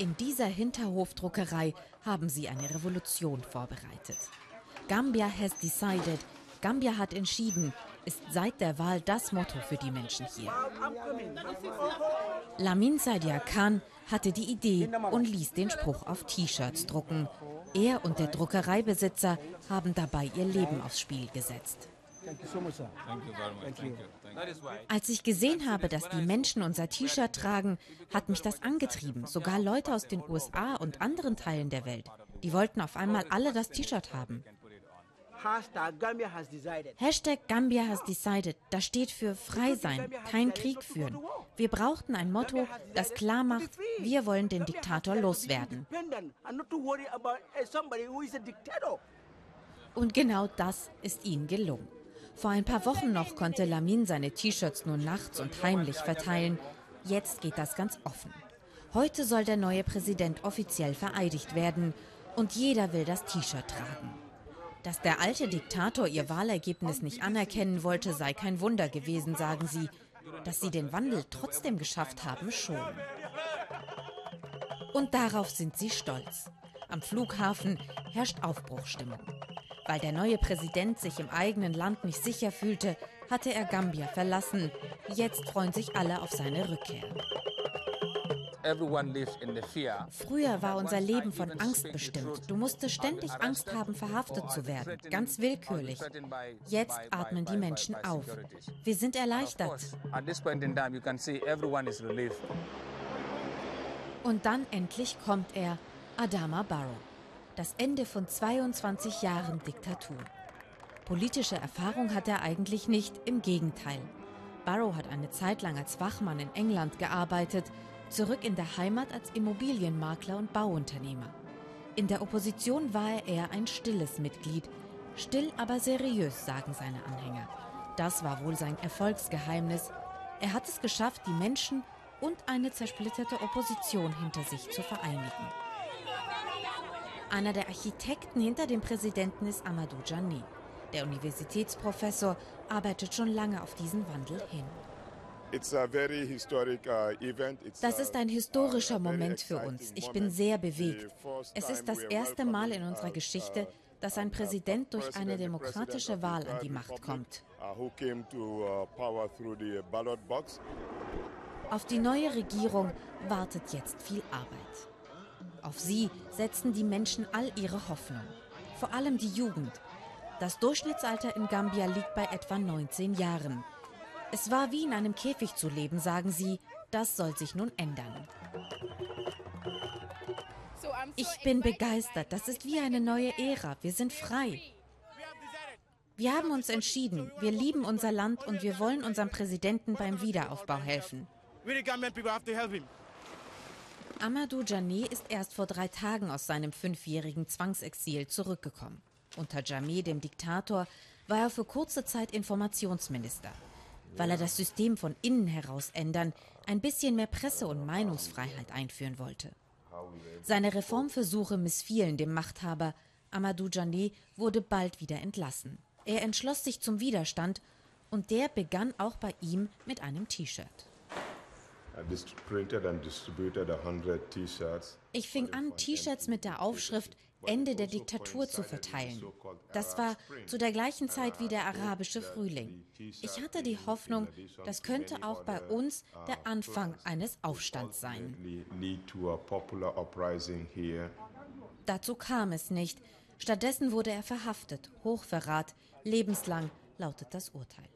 In dieser Hinterhofdruckerei haben sie eine Revolution vorbereitet. Gambia has decided, Gambia hat entschieden, ist seit der Wahl das Motto für die Menschen hier. Lamin Sadia Khan hatte die Idee und ließ den Spruch auf T-Shirts drucken. Er und der Druckereibesitzer haben dabei ihr Leben aufs Spiel gesetzt. Als ich gesehen habe, dass die Menschen unser T-Shirt tragen, hat mich das angetrieben. Sogar Leute aus den USA und anderen Teilen der Welt. Die wollten auf einmal alle das T-Shirt haben. Hashtag Gambia has decided. Das steht für frei sein, kein Krieg führen. Wir brauchten ein Motto, das klar macht, wir wollen den Diktator loswerden. Und genau das ist ihnen gelungen. Vor ein paar Wochen noch konnte Lamin seine T-Shirts nur nachts und heimlich verteilen. Jetzt geht das ganz offen. Heute soll der neue Präsident offiziell vereidigt werden und jeder will das T-Shirt tragen. Dass der alte Diktator ihr Wahlergebnis nicht anerkennen wollte, sei kein Wunder gewesen, sagen sie. Dass sie den Wandel trotzdem geschafft haben, schon. Und darauf sind sie stolz. Am Flughafen herrscht Aufbruchstimmung. Weil der neue Präsident sich im eigenen Land nicht sicher fühlte, hatte er Gambia verlassen. Jetzt freuen sich alle auf seine Rückkehr. Früher war unser Leben von Angst bestimmt. Du musstest ständig Angst haben, verhaftet zu werden, ganz willkürlich. Jetzt atmen die Menschen auf. Wir sind erleichtert. Und dann endlich kommt er, Adama Barrow. Das Ende von 22 Jahren Diktatur. Politische Erfahrung hat er eigentlich nicht, im Gegenteil. Barrow hat eine Zeit lang als Wachmann in England gearbeitet, zurück in der Heimat als Immobilienmakler und Bauunternehmer. In der Opposition war er eher ein stilles Mitglied, still aber seriös, sagen seine Anhänger. Das war wohl sein Erfolgsgeheimnis. Er hat es geschafft, die Menschen und eine zersplitterte Opposition hinter sich zu vereinigen. Einer der Architekten hinter dem Präsidenten ist Amadou Jani. Der Universitätsprofessor arbeitet schon lange auf diesen Wandel hin. Uh, das ist ein historischer Moment für uns. Ich bin sehr bewegt. Es ist das erste Mal in unserer Geschichte, dass ein Präsident durch eine demokratische Wahl an die Macht kommt. Uh, Auf die neue Regierung wartet jetzt viel Arbeit. Auf sie setzen die Menschen all ihre Hoffnung. Vor allem die Jugend. Das Durchschnittsalter in Gambia liegt bei etwa 19 Jahren. Es war wie in einem Käfig zu leben, sagen sie. Das soll sich nun ändern. Ich bin begeistert. Das ist wie eine neue Ära. Wir sind frei. Wir haben uns entschieden. Wir lieben unser Land und wir wollen unserem Präsidenten beim Wiederaufbau helfen. Amadou Jané ist erst vor drei Tagen aus seinem fünfjährigen Zwangsexil zurückgekommen. Unter Jamé, dem Diktator, war er für kurze Zeit Informationsminister weil er das System von innen heraus ändern, ein bisschen mehr Presse- und Meinungsfreiheit einführen wollte. Seine Reformversuche missfielen dem Machthaber. Amadou Jané wurde bald wieder entlassen. Er entschloss sich zum Widerstand und der begann auch bei ihm mit einem T-Shirt. Ich fing an, T-Shirts mit der Aufschrift Ende der Diktatur zu verteilen. Das war zu der gleichen Zeit wie der arabische Frühling. Ich hatte die Hoffnung, das könnte auch bei uns der Anfang eines Aufstands sein. Dazu kam es nicht. Stattdessen wurde er verhaftet. Hochverrat, lebenslang lautet das Urteil.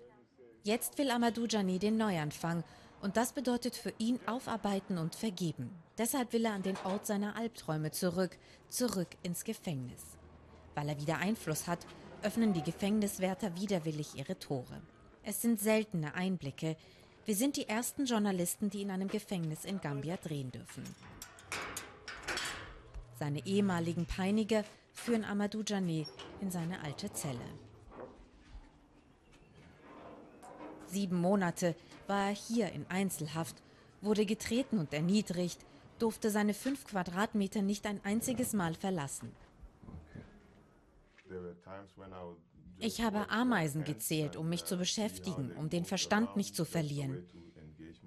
Jetzt will Amadou Jani den Neuanfang und das bedeutet für ihn aufarbeiten und vergeben. Deshalb will er an den Ort seiner Albträume zurück, zurück ins Gefängnis. Weil er wieder Einfluss hat, öffnen die Gefängniswärter widerwillig ihre Tore. Es sind seltene Einblicke. Wir sind die ersten Journalisten, die in einem Gefängnis in Gambia drehen dürfen. Seine ehemaligen Peiniger führen Amadou Jané in seine alte Zelle. Sieben Monate war er hier in Einzelhaft, wurde getreten und erniedrigt, durfte seine fünf Quadratmeter nicht ein einziges Mal verlassen. Ich habe Ameisen gezählt, um mich zu beschäftigen, um den Verstand nicht zu verlieren.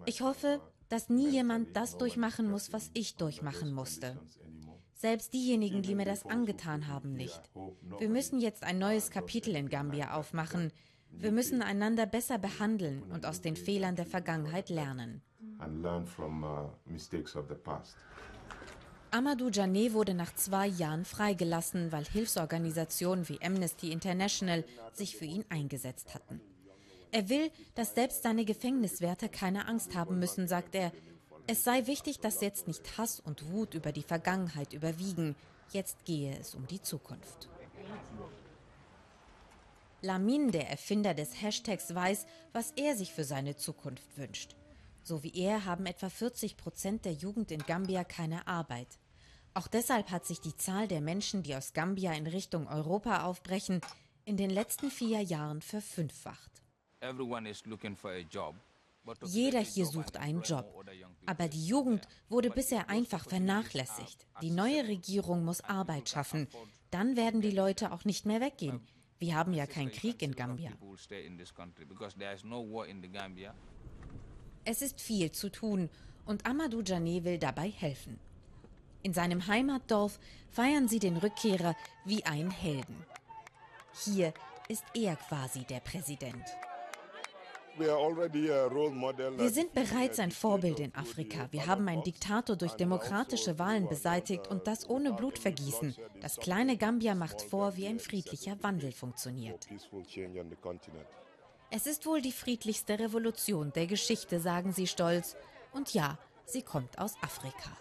Ich hoffe, dass nie jemand das durchmachen muss, was ich durchmachen musste. Selbst diejenigen, die mir das angetan haben, nicht. Wir müssen jetzt ein neues Kapitel in Gambia aufmachen. Wir müssen einander besser behandeln und aus den Fehlern der Vergangenheit lernen. Uh, Amadou Jané wurde nach zwei Jahren freigelassen, weil Hilfsorganisationen wie Amnesty International sich für ihn eingesetzt hatten. Er will, dass selbst seine Gefängniswärter keine Angst haben müssen, sagt er. Es sei wichtig, dass jetzt nicht Hass und Wut über die Vergangenheit überwiegen. Jetzt gehe es um die Zukunft. Lamin, der Erfinder des Hashtags, weiß, was er sich für seine Zukunft wünscht. So wie er haben etwa 40 Prozent der Jugend in Gambia keine Arbeit. Auch deshalb hat sich die Zahl der Menschen, die aus Gambia in Richtung Europa aufbrechen, in den letzten vier Jahren verfünffacht. Jeder hier sucht einen Job. Aber die Jugend wurde bisher einfach vernachlässigt. Die neue Regierung muss Arbeit schaffen. Dann werden die Leute auch nicht mehr weggehen. Wir haben ja keinen Krieg in Gambia. Es ist viel zu tun und Amadou Jané will dabei helfen. In seinem Heimatdorf feiern sie den Rückkehrer wie einen Helden. Hier ist er quasi der Präsident. Wir sind bereits ein Vorbild in Afrika. Wir haben einen Diktator durch demokratische Wahlen beseitigt und das ohne Blutvergießen. Das kleine Gambia macht vor, wie ein friedlicher Wandel funktioniert. Es ist wohl die friedlichste Revolution der Geschichte, sagen sie stolz. Und ja, sie kommt aus Afrika.